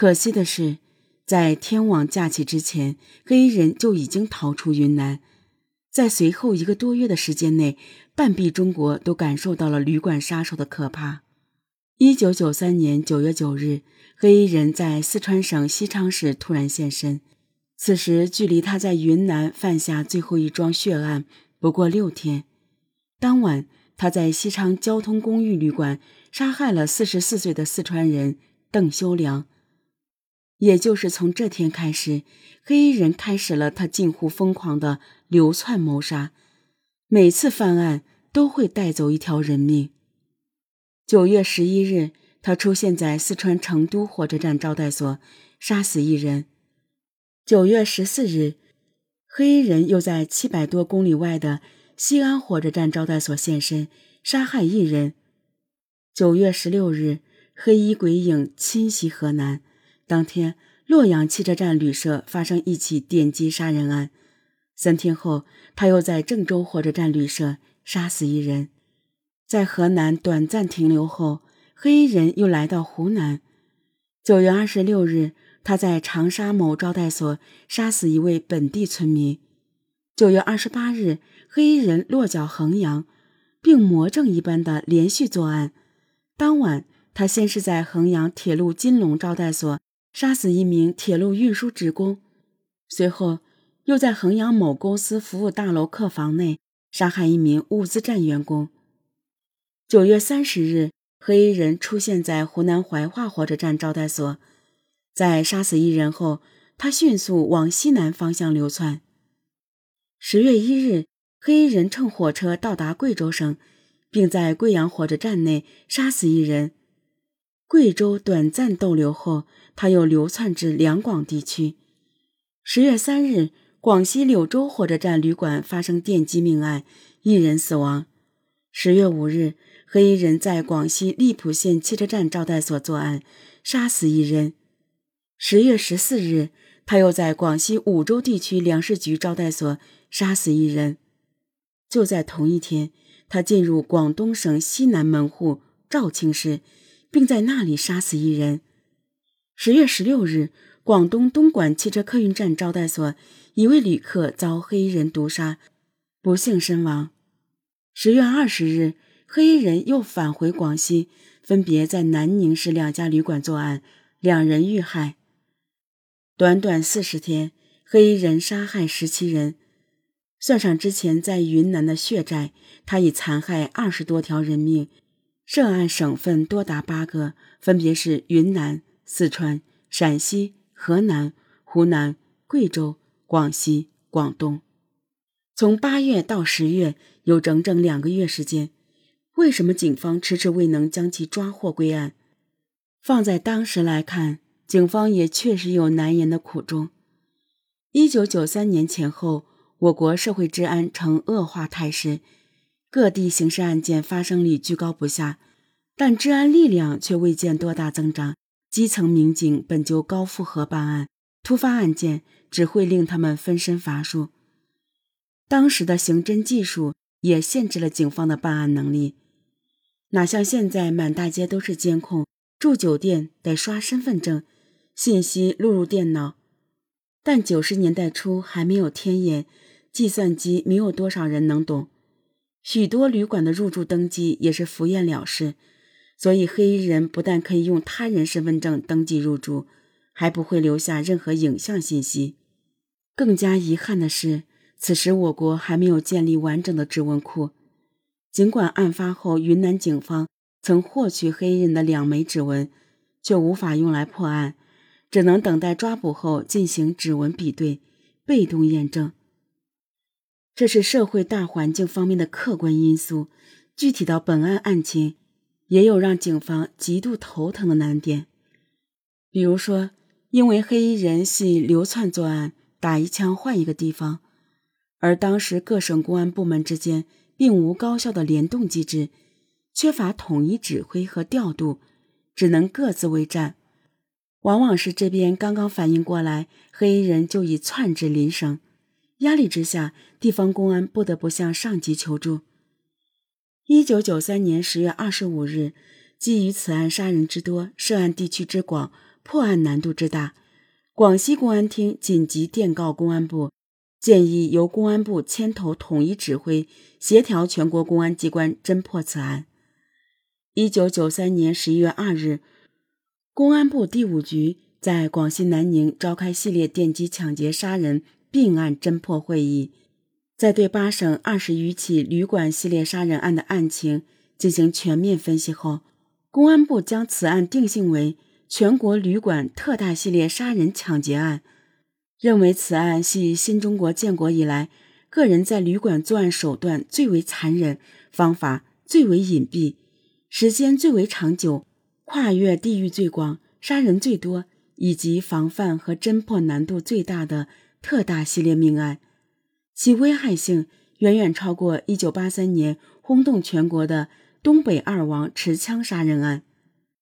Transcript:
可惜的是，在天网架起之前，黑衣人就已经逃出云南。在随后一个多月的时间内，半壁中国都感受到了旅馆杀手的可怕。一九九三年九月九日，黑衣人在四川省西昌市突然现身。此时距离他在云南犯下最后一桩血案不过六天。当晚，他在西昌交通公寓旅馆杀害了四十四岁的四川人邓修良。也就是从这天开始，黑衣人开始了他近乎疯狂的流窜谋杀，每次犯案都会带走一条人命。九月十一日，他出现在四川成都火车站招待所，杀死一人。九月十四日，黑衣人又在七百多公里外的西安火车站招待所现身，杀害一人。九月十六日，黑衣鬼影侵袭河南。当天，洛阳汽车站旅社发生一起电击杀人案。三天后，他又在郑州火车站旅社杀死一人。在河南短暂停留后，黑衣人又来到湖南。九月二十六日。他在长沙某招待所杀死一位本地村民。九月二十八日，黑衣人落脚衡阳，并魔怔一般的连续作案。当晚，他先是在衡阳铁路金龙招待所杀死一名铁路运输职工，随后又在衡阳某公司服务大楼客房内杀害一名物资站员工。九月三十日，黑衣人出现在湖南怀化火车站招待所。在杀死一人后，他迅速往西南方向流窜。十月一日，黑衣人乘火车到达贵州省，并在贵阳火车站内杀死一人。贵州短暂逗留后，他又流窜至两广地区。十月三日，广西柳州火车站旅馆发生电击命案，一人死亡。十月五日，黑衣人在广西荔浦县汽车站招待所作案，杀死一人。十月十四日，他又在广西梧州地区粮食局招待所杀死一人。就在同一天，他进入广东省西南门户肇庆市，并在那里杀死一人。十月十六日，广东东莞汽车客运站招待所一位旅客遭黑衣人毒杀，不幸身亡。十月二十日，黑衣人又返回广西，分别在南宁市两家旅馆作案，两人遇害。短短四十天，黑衣人杀害十七人，算上之前在云南的血债，他已残害二十多条人命。涉案省份多达八个，分别是云南、四川、陕西、河南、湖南、贵州、广西、广东。从八月到十月，有整整两个月时间。为什么警方迟迟未能将其抓获归案？放在当时来看。警方也确实有难言的苦衷。一九九三年前后，我国社会治安呈恶化态势，各地刑事案件发生率居高不下，但治安力量却未见多大增长。基层民警本就高负荷办案，突发案件只会令他们分身乏术。当时的刑侦技术也限制了警方的办案能力，哪像现在满大街都是监控，住酒店得刷身份证。信息录入电脑，但九十年代初还没有天眼，计算机没有多少人能懂。许多旅馆的入住登记也是敷衍了事，所以黑衣人不但可以用他人身份证登记入住，还不会留下任何影像信息。更加遗憾的是，此时我国还没有建立完整的指纹库。尽管案发后云南警方曾获取黑衣人的两枚指纹，却无法用来破案。只能等待抓捕后进行指纹比对，被动验证。这是社会大环境方面的客观因素。具体到本案案情，也有让警方极度头疼的难点。比如说，因为黑衣人系流窜作案，打一枪换一个地方，而当时各省公安部门之间并无高效的联动机制，缺乏统一指挥和调度，只能各自为战。往往是这边刚刚反应过来，黑衣人就已窜至邻省，压力之下，地方公安不得不向上级求助。一九九三年十月二十五日，基于此案杀人之多，涉案地区之广，破案难度之大，广西公安厅紧急电告公安部，建议由公安部牵头统一指挥，协调全国公安机关侦破此案。一九九三年十一月二日，公安部第五局在广西南宁召开系列电击抢劫杀人并案侦破会议，在对八省二十余起旅馆系列杀人案的案情进行全面分析后，公安部将此案定性为全国旅馆特大系列杀人抢劫案，认为此案系新中国建国以来个人在旅馆作案手段最为残忍，方法最为隐蔽。时间最为长久，跨越地域最广，杀人最多，以及防范和侦破难度最大的特大系列命案，其危害性远远超过1983年轰动全国的东北二王持枪杀人案。